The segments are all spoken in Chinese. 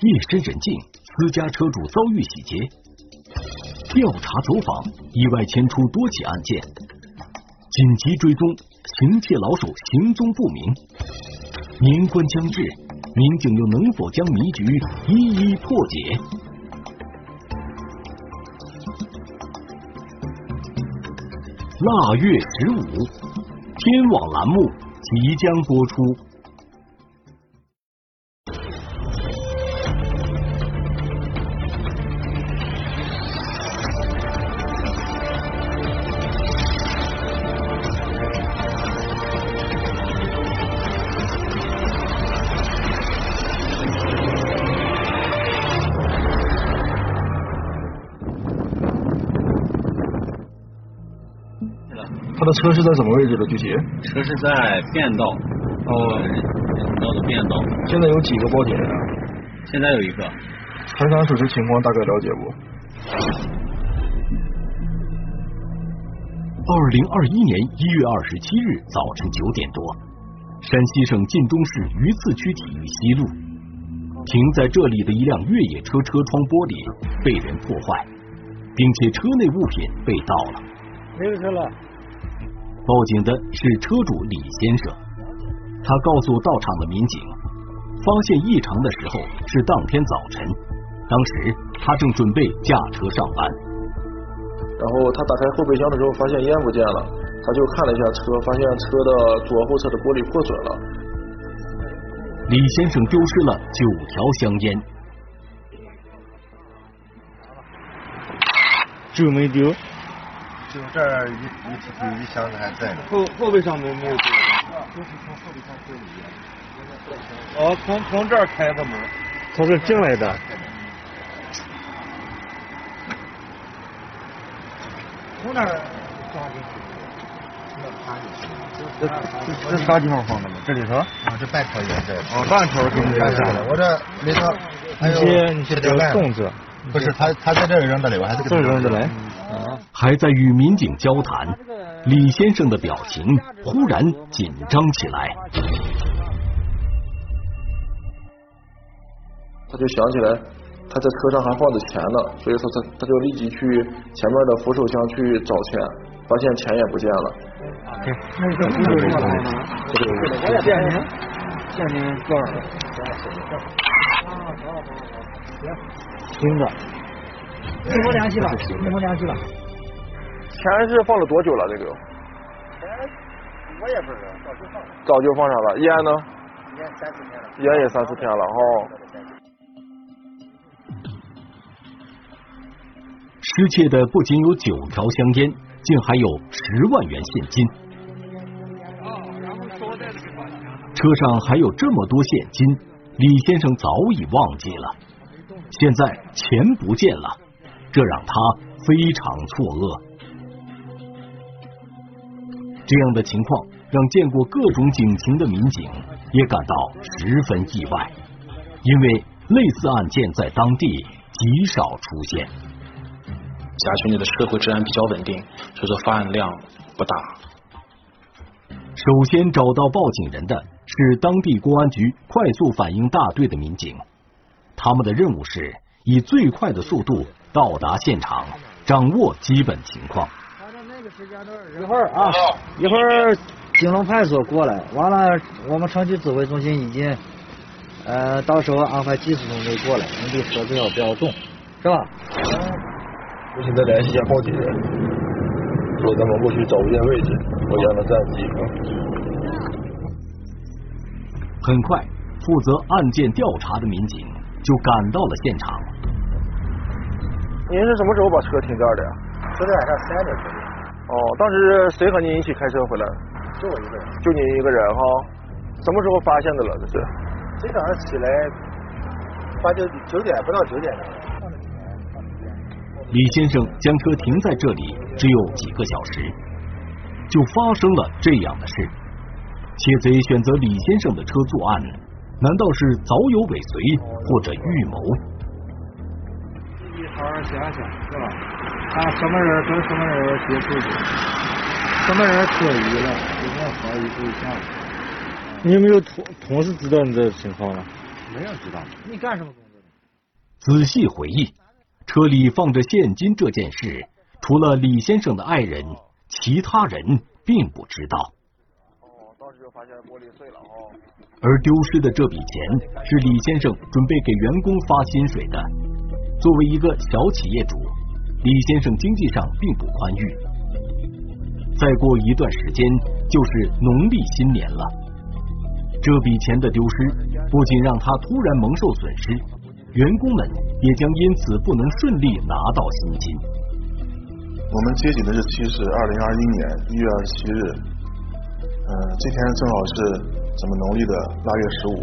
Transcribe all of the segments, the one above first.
夜深人静，私家车主遭遇洗劫，调查走访，意外牵出多起案件，紧急追踪，行窃老手行踪不明。年关将至，民警又能否将迷局一一破解？腊月十五，天网栏目即将播出。那车是在什么位置的？具体？车是在变道，哦，人道的变道。现在有几个报警人？现在有一个。查查属实情况，大概了解不？二零二一年一月二十七日早晨九点多，山西省晋中市榆次区体育西路，停在这里的一辆越野车车窗玻璃被人破坏，并且车内物品被盗了。没有车了。报警的是车主李先生，他告诉到场的民警，发现异常的时候是当天早晨，当时他正准备驾车上班。然后他打开后备箱的时候，发现烟不见了，他就看了一下车，发现车的左后侧的玻璃破损了。李先生丢失了九条香烟，就没丢。就这儿一一一箱子还在呢。后后备箱没没有丢。就是从后备箱推里面。哦，从从这儿开的门。从这进来的。从哪儿装进去？这这啥地方放的吗？这里头？啊，这半条也在。哦，半条给你扔下了。我这里头还有一些粽子。不是他，他在这儿扔的嘞，我还是这扔的嘞。还在与民警交谈，李先生的表情忽然紧张起来。他就想起来，他在车上还放着钱呢，所以说他他就立即去前面的扶手箱去找钱，发现钱也不见了。那个扶手箱呢？我也见您，见您多少？行，着。你们联系吧，你们联系吧。钱是放了多久了？这个？钱我也不知道，早就放了。早就放上了。烟呢？烟三四天了。烟也三四天了哈。失窃的不仅有九条香烟，竟还有十万元现金。车上还有这么多现金，李先生早已忘记了。现在钱不见了，这让他非常错愕。这样的情况让见过各种警情的民警也感到十分意外，因为类似案件在当地极少出现。辖区内的社会治安比较稳定，所以说发案量不大。首先找到报警人的是当地公安局快速反应大队的民警，他们的任务是以最快的速度到达现场，掌握基本情况。一会儿啊，一会儿金龙派出所过来，完了我们城区指挥中心已经呃到时候安排技术中队过来，你的车子要不要动，是吧？我现在联系一下报警人，说咱们过去找不见位置，我让他暂记。很快，负责案件调查的民警就赶到了现场。您是什么时候把车停这儿的呀？昨天晚上三点左右。哦，当时谁和您一起开车回来？就我一个人。就你一个人哈？什么时候发现的了？这是？今早上起来，八九九点不到九点钟。李先生将车停在这里只有几个小时，就发生了这样的事。窃贼选择李先生的车作案，难道是早有尾随或者预谋？想想，是吧？看什么人跟什么人接触过，什么人可疑了，有没有怀疑对象。你有没有同同事知道你的情况了？没人知道。你干什么工作的？仔细回忆，车里放着现金这件事，除了李先生的爱人，其他人并不知道。哦，当时就发现玻璃碎了哦。而丢失的这笔钱是李先生准备给员工发薪水的。作为一个小企业主，李先生经济上并不宽裕。再过一段时间就是农历新年了，这笔钱的丢失不仅让他突然蒙受损失，员工们也将因此不能顺利拿到薪金。我们接警的日期是二零二一年一月二十七日，嗯，这天正好是。咱们农历的腊月十五，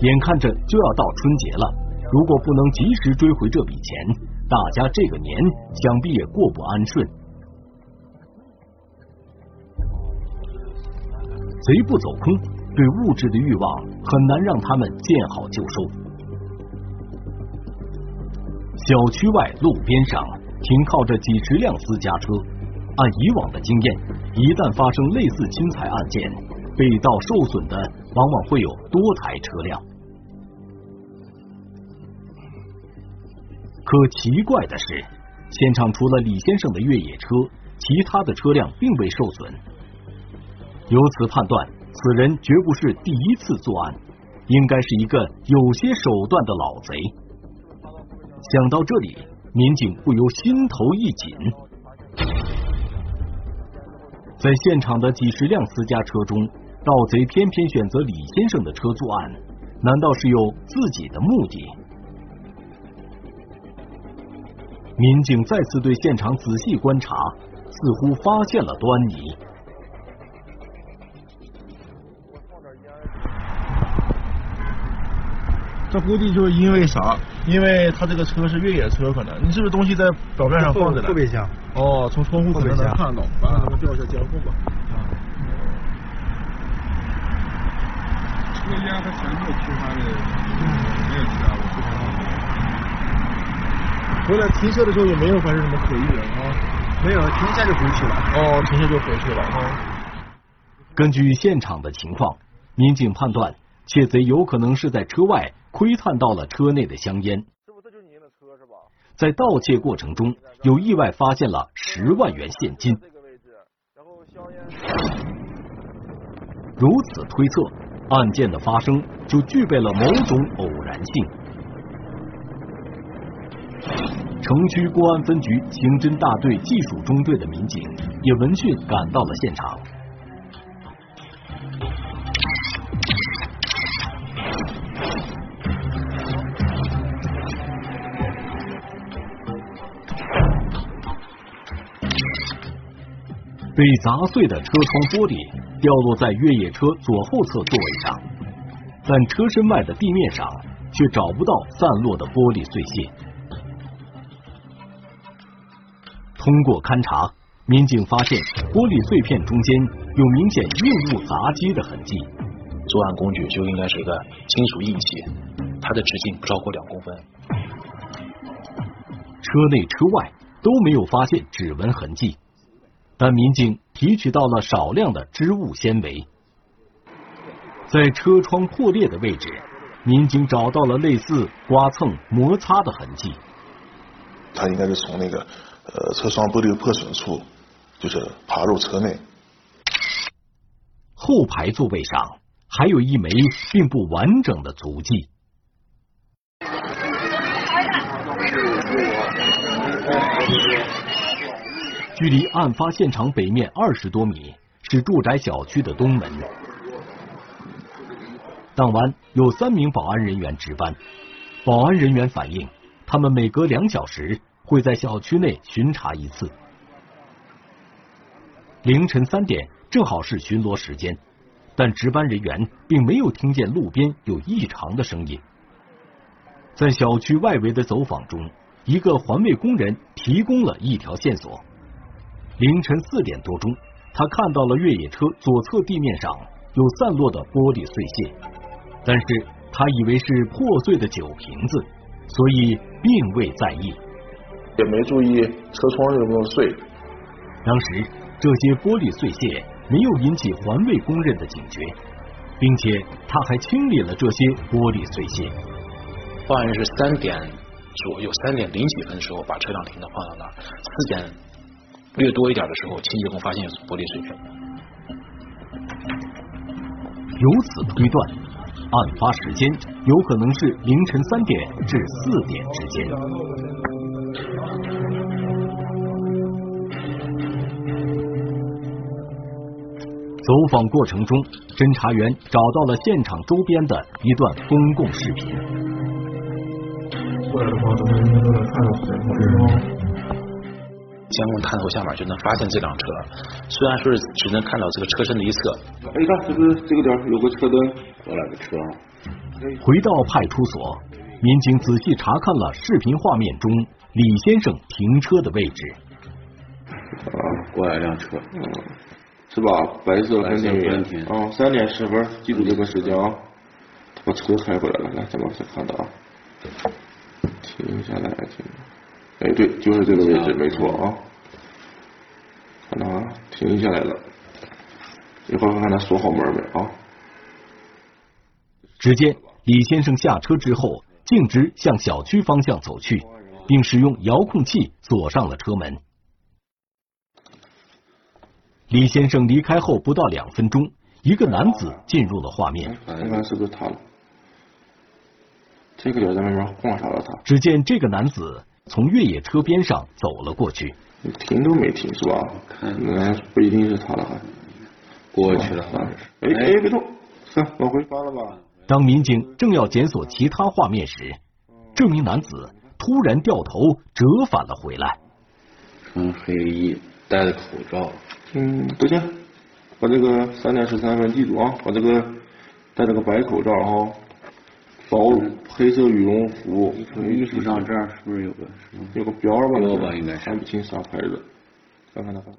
眼看着就要到春节了，如果不能及时追回这笔钱，大家这个年想必也过不安顺。贼不走空，对物质的欲望很难让他们见好就收。小区外路边上停靠着几十辆私家车。按以往的经验，一旦发生类似侵财案件，被盗受损的往往会有多台车辆。可奇怪的是，现场除了李先生的越野车，其他的车辆并未受损。由此判断，此人绝不是第一次作案，应该是一个有些手段的老贼。想到这里，民警不由心头一紧。在现场的几十辆私家车中，盗贼偏偏选择李先生的车作案，难道是有自己的目的？民警再次对现场仔细观察，似乎发现了端倪。这估计就是因为啥？因为他这个车是越野车，可能你是不是东西在表面上放着的？后备箱。哦，从窗户可能能看到。完了，咱们调一下监控吧。啊。车烟和前面其他的没有其他的。回来停车的时候也没有发生什么可疑的啊？没有，停下就回去了。哦，停下就回去了啊。根据现场的情况，民警判断窃贼有可能是在车外。窥探到了车内的香烟，师傅，这就是您的车是吧？在盗窃过程中，有意外发现了十万元现金。这个位置，然后香烟。如此推测，案件的发生就具备了某种偶然性。城区公安分局刑侦大队技术中队的民警也闻讯赶到了现场。被砸碎的车窗玻璃掉落在越野车左后侧座位上，但车身外的地面上却找不到散落的玻璃碎屑。通过勘查，民警发现玻璃碎片中间有明显硬物砸击的痕迹，作案工具就应该是一个金属硬器，它的直径不超过两公分。车内车外都没有发现指纹痕迹。但民警提取到了少量的织物纤维，在车窗破裂的位置，民警找到了类似刮蹭、摩擦的痕迹。他应该是从那个呃车窗玻璃破损处，就是爬入车内。后排座位上还有一枚并不完整的足迹。距离案发现场北面二十多米是住宅小区的东门。当晚有三名保安人员值班，保安人员反映，他们每隔两小时会在小区内巡查一次。凌晨三点正好是巡逻时间，但值班人员并没有听见路边有异常的声音。在小区外围的走访中，一个环卫工人提供了一条线索。凌晨四点多钟，他看到了越野车左侧地面上有散落的玻璃碎屑，但是他以为是破碎的酒瓶子，所以并未在意，也没注意车窗有没有碎。当时这些玻璃碎屑没有引起环卫工人的警觉，并且他还清理了这些玻璃碎屑。报案人是三点左右，三点零几分的时候把车辆停到放到那儿，四点略多一点的时候，清洁工发现有玻璃碎片。由此推断，案发时间有可能是凌晨三点至四点之间。走访过程中，侦查员找到了现场周边的一段公共视频。过来的话，咱们应该都能看到监控监控探头下面就能发现这辆车，虽然说是只能看到这个车身的一侧。哎，你看这个这个点有个车灯，过来个车。回到派出所，民警仔细查看了视频画面中李先生停车的位置。啊，过来辆车，嗯，是吧？白色丰田云啊，三点十分，记住这个时间啊。把车开回来了，来，咱们再看到啊，停下来，停。哎，对，就是这个位置，没错啊。看到啊，停下来了。一会儿看看他锁好门没啊？只见李先生下车之后，径直向小区方向走去，并使用遥控器锁上了车门。李先生离开后不到两分钟，一个男子进入了画面。看看是不是他了？这个点在外面观察到他。只见这个男子从越野车边上走了过去，停都没停是吧？那不一定是他了，还过去了。哎哎，别动，算往回翻了吧。当民警正要检索其他画面时，这名男子突然掉头折返了回来。穿黑衣，戴着口罩。嗯，不行，把这个三点十三分记住啊！把这个戴这个白口罩哈，薄黑色羽绒服，衣服上这儿是不是有个有个标吧？标吧，应该看不清啥牌子。看看他看。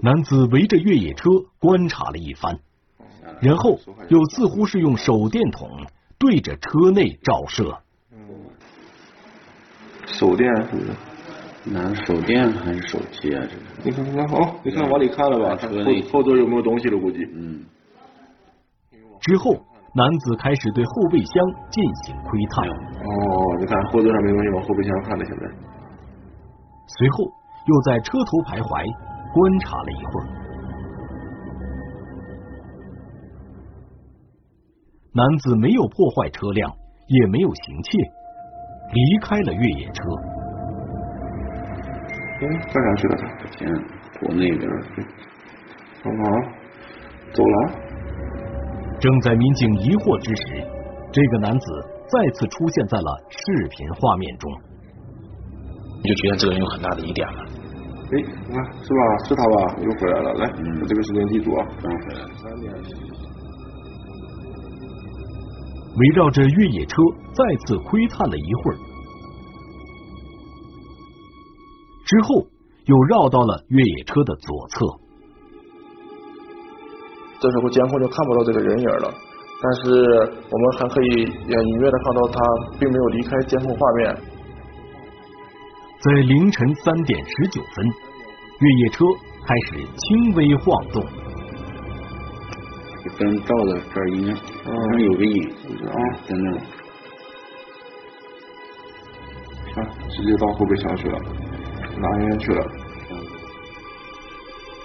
男子围着越野车观察了一番，然后又似乎是用手电筒对着车内照射。手电是不是？拿手电还是手机啊？这个？你看，你看，好，你看往里看了吧？后后座有没有东西了？估计。嗯。之后，男子开始对后备箱进行窥探。哦，你看后座上没东西，往后备箱看了。现在。随后又在车头徘徊观察了一会儿。男子没有破坏车辆，也没有行窃，离开了越野车。哎，干啥去了他？先躲那边去。干嘛？走了？正在民警疑惑之时，这个男子再次出现在了视频画面中。你就觉得这个人有很大的疑点了。哎，你看是吧？是他吧？又回来了。来，把这个时间记住啊。刚回来。三点。围绕着越野车再次窥探了一会儿。之后又绕到了越野车的左侧，这时候监控就看不到这个人影了，但是我们还可以隐约的看到他并没有离开监控画面。在凌晨三点十九分，越野车开始轻微晃动，灯照的这儿应该好像有个影子啊，在那，看直接到后备箱去了。拿烟去了？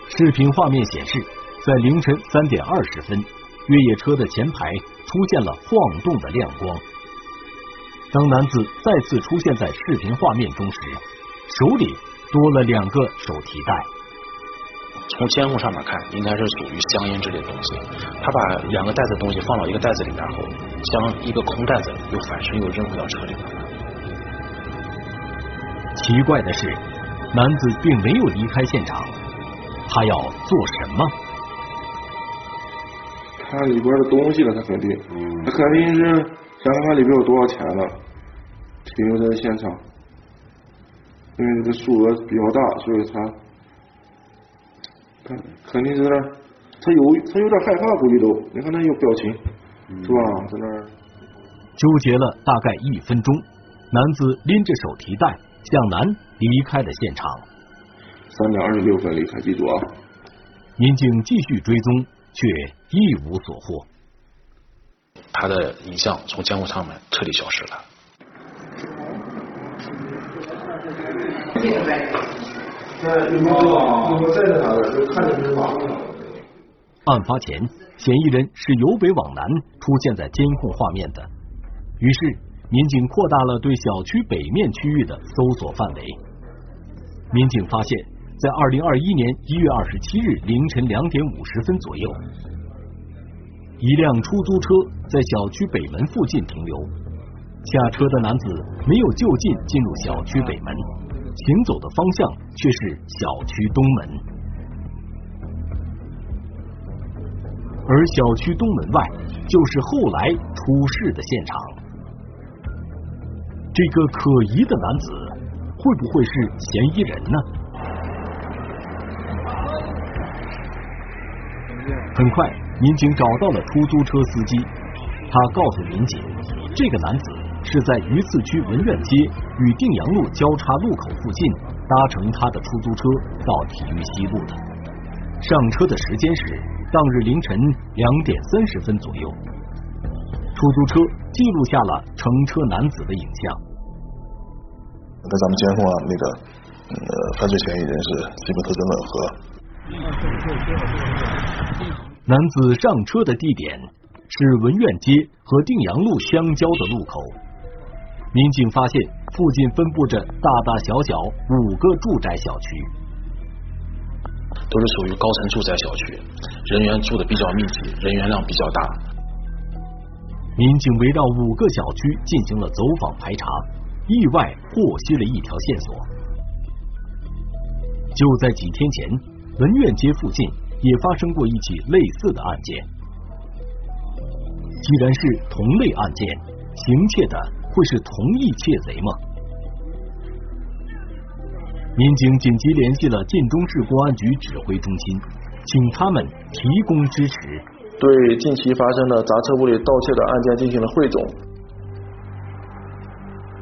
视频画面显示，在凌晨三点二十分，越野车的前排出现了晃动的亮光。当男子再次出现在视频画面中时，手里多了两个手提袋。从监控上面看，应该是属于香烟之类的东西。他把两个袋子东西放到一个袋子里面后，将一个空袋子又反身又扔回到车里面。奇怪的是。男子并没有离开现场，他要做什么？看里边的东西了，他肯定，他肯定是想看看里边有多少钱了，停留在现场。因为这个数额比较大，所以他，他肯定是那，他有他有点害怕，估计都，你看他有表情，是吧？在那儿纠结了大概一分钟，男子拎着手提袋向南。离开了现场，三点二十六分离开，记住啊！民警继续追踪，却一无所获。他的影像从监控上面彻底消失了。案发前，嫌疑人是由北往南出现在监控画面的，于是民警扩大了对小区北面区域的搜索范围。民警发现，在二零二一年一月二十七日凌晨两点五十分左右，一辆出租车在小区北门附近停留，下车的男子没有就近进入小区北门。行走的方向却是小区东门，而小区东门外就是后来出事的现场。这个可疑的男子会不会是嫌疑人呢？很快，民警找到了出租车司机，他告诉民警，这个男子。是在榆次区文苑街与定阳路交叉路口附近搭乘他的出租车到体育西路的，上车的时间是当日凌晨两点三十分左右。出租车记录下了乘车男子的影像。在咱们监控啊，那个呃犯罪嫌疑人是基本特征吻合。男子上车的地点是文苑街和定阳路相交的路口。民警发现附近分布着大大小小五个住宅小区，都是属于高层住宅小区，人员住的比较密集，人员量比较大。民警围绕五个小区进行了走访排查，意外获悉了一条线索。就在几天前，文苑街附近也发生过一起类似的案件。既然是同类案件，行窃的。会是同一窃贼吗？民警紧急联系了晋中市公安局指挥中心，请他们提供支持，对近期发生的砸车屋里盗窃的案件进行了汇总。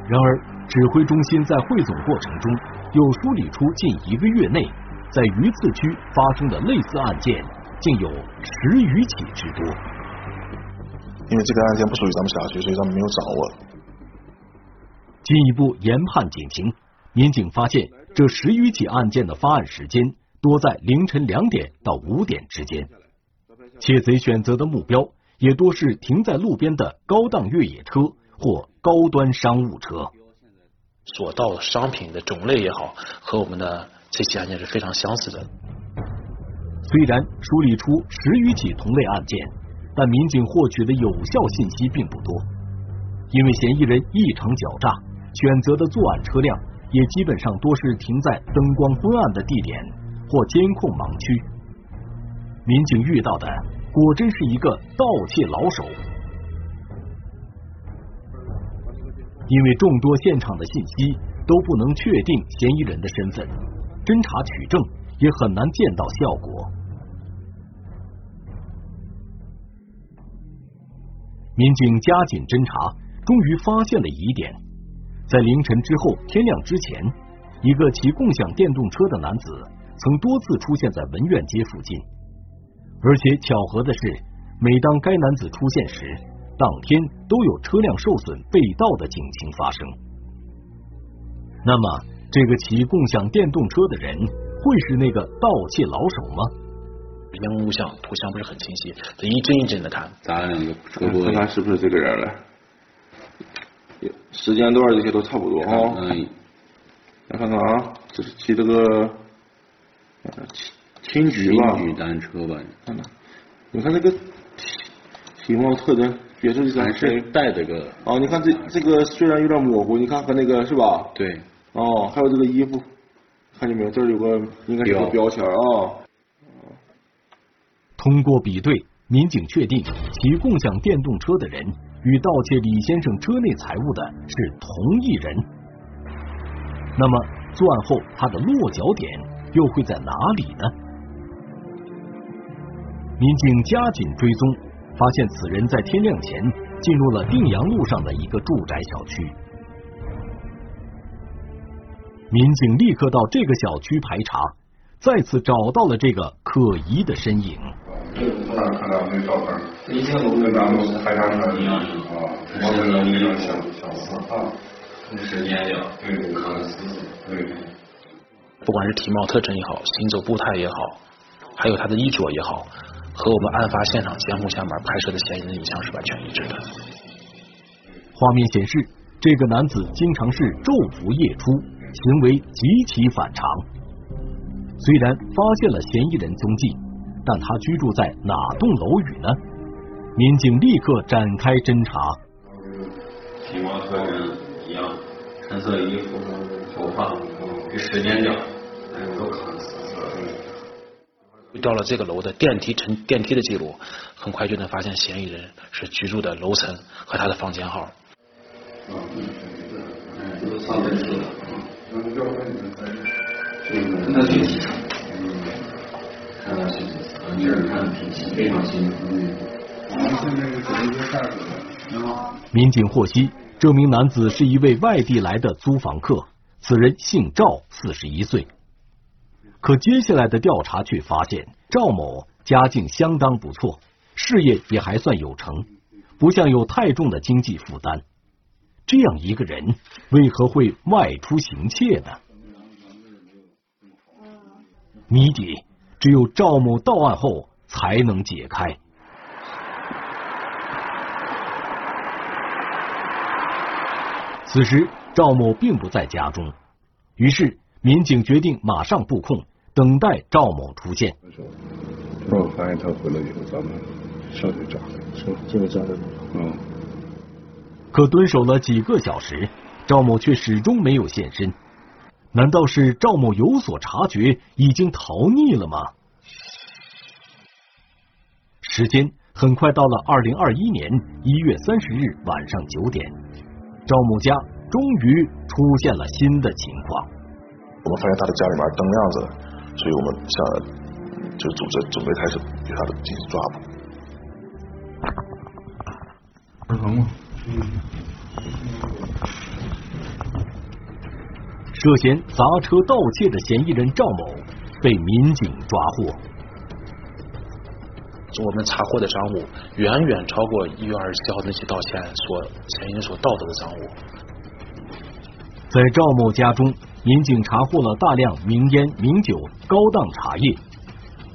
然而，指挥中心在汇总过程中又梳理出近一个月内在榆次区发生的类似案件竟有十余起之多。因为这个案件不属于咱们辖区，所以咱们没有掌握。进一步研判警情，民警发现这十余起案件的发案时间多在凌晨两点到五点之间，窃贼选择的目标也多是停在路边的高档越野车或高端商务车。所盗商品的种类也好，和我们的这起案件是非常相似的。虽然梳理出十余起同类案件，但民警获取的有效信息并不多，因为嫌疑人异常狡诈。选择的作案车辆也基本上多是停在灯光昏暗的地点或监控盲区。民警遇到的果真是一个盗窃老手，因为众多现场的信息都不能确定嫌疑人的身份，侦查取证也很难见到效果。民警加紧侦查，终于发现了疑点。在凌晨之后，天亮之前，一个骑共享电动车的男子曾多次出现在文苑街附近，而且巧合的是，每当该男子出现时，当天都有车辆受损被盗的警情发生。那么，这个骑共享电动车的人会是那个盗窃老手吗？烟雾像图像不是很清晰，得一帧一帧的看，咱看是不是这个人了。时间段这些都差不多哈，嗯，来看看啊，这是骑这个青桔吧？青桔单车吧？看看，你看这个体貌特征，也是还是带这个？哦，你看这这个虽然有点模糊，你看和那个是吧？对。哦，还有这个衣服，看见没有？这儿有个应该是个标签啊。通过比对，民警确定骑共享电动车的人。与盗窃李先生车内财物的是同一人，那么作案后他的落脚点又会在哪里呢？民警加紧追踪，发现此人在天亮前进入了定阳路上的一个住宅小区。民警立刻到这个小区排查，再次找到了这个可疑的身影。我哪看到那照片？跟咱们海沙车一样啊，我跟那一样相相似啊。那是年龄，对对，可能是对。不管是体貌特征也好，行走步态也好，还有他的衣着也好，和我们案发现场监控下面拍摄的嫌疑人影像是完全一致的。画面显示，这个男子经常是昼伏夜出，行为极其反常。虽然发现了嫌疑人踪迹，但他居住在哪栋楼宇呢？民警立刻展开侦查。情况和人一样，橙色衣服，头发，与时间点。调了这个楼的电梯乘电梯的记录，很快就能发现嫌疑人是居住的楼层和他的房间号。嗯，嗯上电梯了。嗯，那挺清楚。嗯，看到清楚，这儿看挺清，非常清楚。嗯。民警获悉，这名男子是一位外地来的租房客，此人姓赵，四十一岁。可接下来的调查却发现，赵某家境相当不错，事业也还算有成，不像有太重的经济负担。这样一个人，为何会外出行窃呢？谜底只有赵某到案后才能解开。此时，赵某并不在家中，于是民警决定马上布控。等待赵某出现。我发现他回来以后，咱们上去抓，是这个抓的。嗯。可蹲守了几个小时，赵某却始终没有现身。难道是赵某有所察觉，已经逃匿了吗？时间很快到了二零二一年一月三十日晚上九点，赵某家终于出现了新的情况。我们发现他的家里面灯亮着。所以我们想就组织准备开始对他的进行抓捕。儿童吗？涉嫌砸车盗窃的嫌疑人赵某被民警抓获。我们查获的赃物远远超过一月二十七号那起盗窃案所嫌疑人所盗得的赃物。在赵某家中。民警查获了大量名烟、名酒、高档茶叶，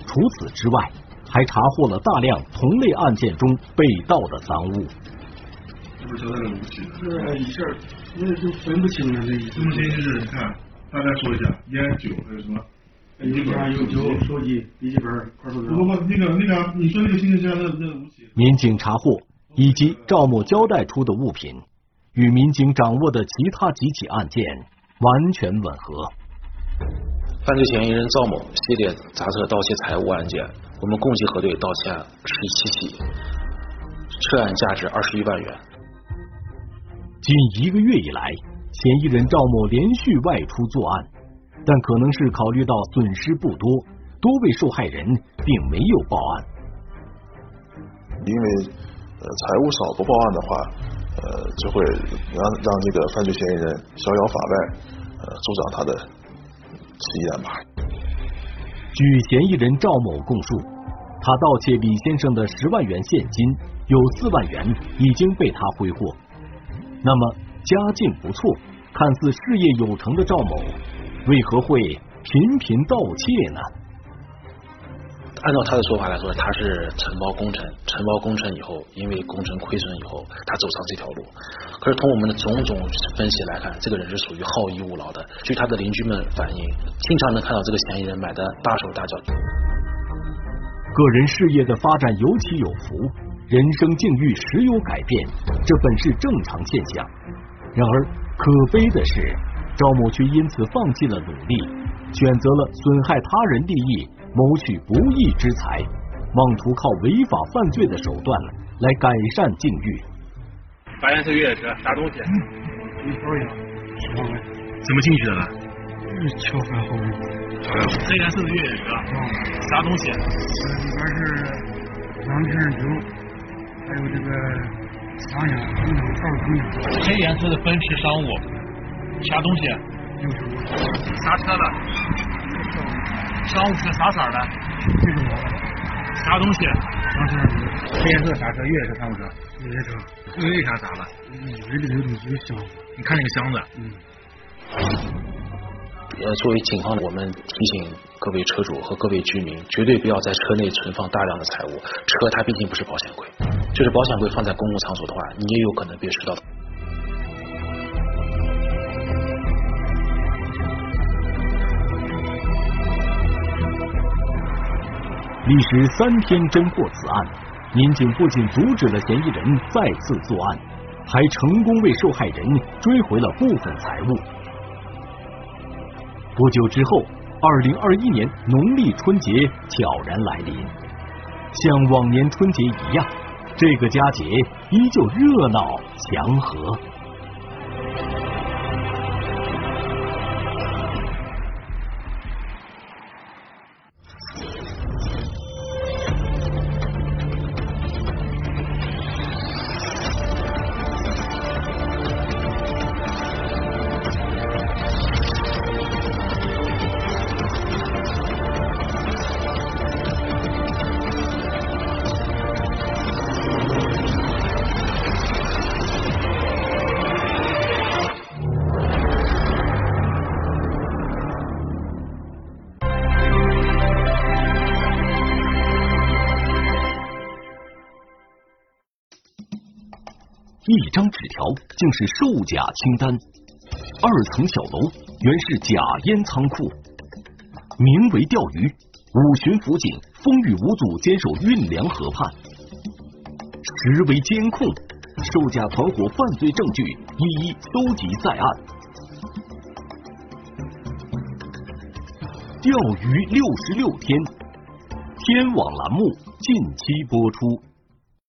除此之外，还查获了大量同类案件中被盗的赃物。不是交代了武器？是一下，那就分不清了。这分不清就是，你看，大概说一下，烟酒还有什么？笔记本、有酒、手机、笔记本、快手。不不，那个那个，你说那个行李箱那那武器？民警查获以及赵某交代出的物品，与民警掌握的其他几起案件。完全吻合。犯罪嫌疑人赵某系列砸车盗窃财物案件，我们共计核对盗窃十七起，涉案价值二十一万元。近一个月以来，嫌疑人赵某连续外出作案，但可能是考虑到损失不多，多位受害人并没有报案。因为呃财物少不报案的话。呃，就会让让这个犯罪嫌疑人逍遥法外，呃，助长他的气焰吧。据嫌疑人赵某供述，他盗窃李先生的十万元现金，有四万元已经被他挥霍。那么家境不错，看似事业有成的赵某，为何会频频盗窃呢？按照他的说法来说，他是承包工程，承包工程以后，因为工程亏损以后，他走上这条路。可是从我们的种种分析来看，这个人是属于好逸恶劳的。据他的邻居们反映，经常能看到这个嫌疑人买的大手大脚。个人事业的发展有起有伏，人生境遇时有改变，这本是正常现象。然而可悲的是，赵某却因此放弃了努力，选择了损害他人利益。谋取不义之财，妄图靠违法犯罪的手段来改善境遇。白颜色越野车，啥东西？一包烟，十万块。怎么进去的了？撬开后面。黑颜色的越野车，啥东西？里边是两瓶酒，还有这个香烟，一两套香烟。黑颜色的奔驰商务，啥东西？六十五。啥车的？商务车啥色的？绿色的。啥东西？当时黑颜色啥车？越野车、商务车？越野车。为啥砸了？里有东西有箱子。你看那个箱子。嗯。呃，作为警方，我们提醒各位车主和各位居民，绝对不要在车内存放大量的财物。车它毕竟不是保险柜，就是保险柜放在公共场所的话，你也有可能被拾到。历时三天侦破此案，民警不仅阻止了嫌疑人再次作案，还成功为受害人追回了部分财物。不久之后，二零二一年农历春节悄然来临，像往年春节一样，这个佳节依旧热闹祥和。一张纸条竟是售假清单，二层小楼原是假烟仓库，名为钓鱼，五巡辅警风雨无阻坚守运粮河畔，实为监控，售假团伙犯罪证据一一搜集在案。钓鱼六十六天，天网栏目近期播出。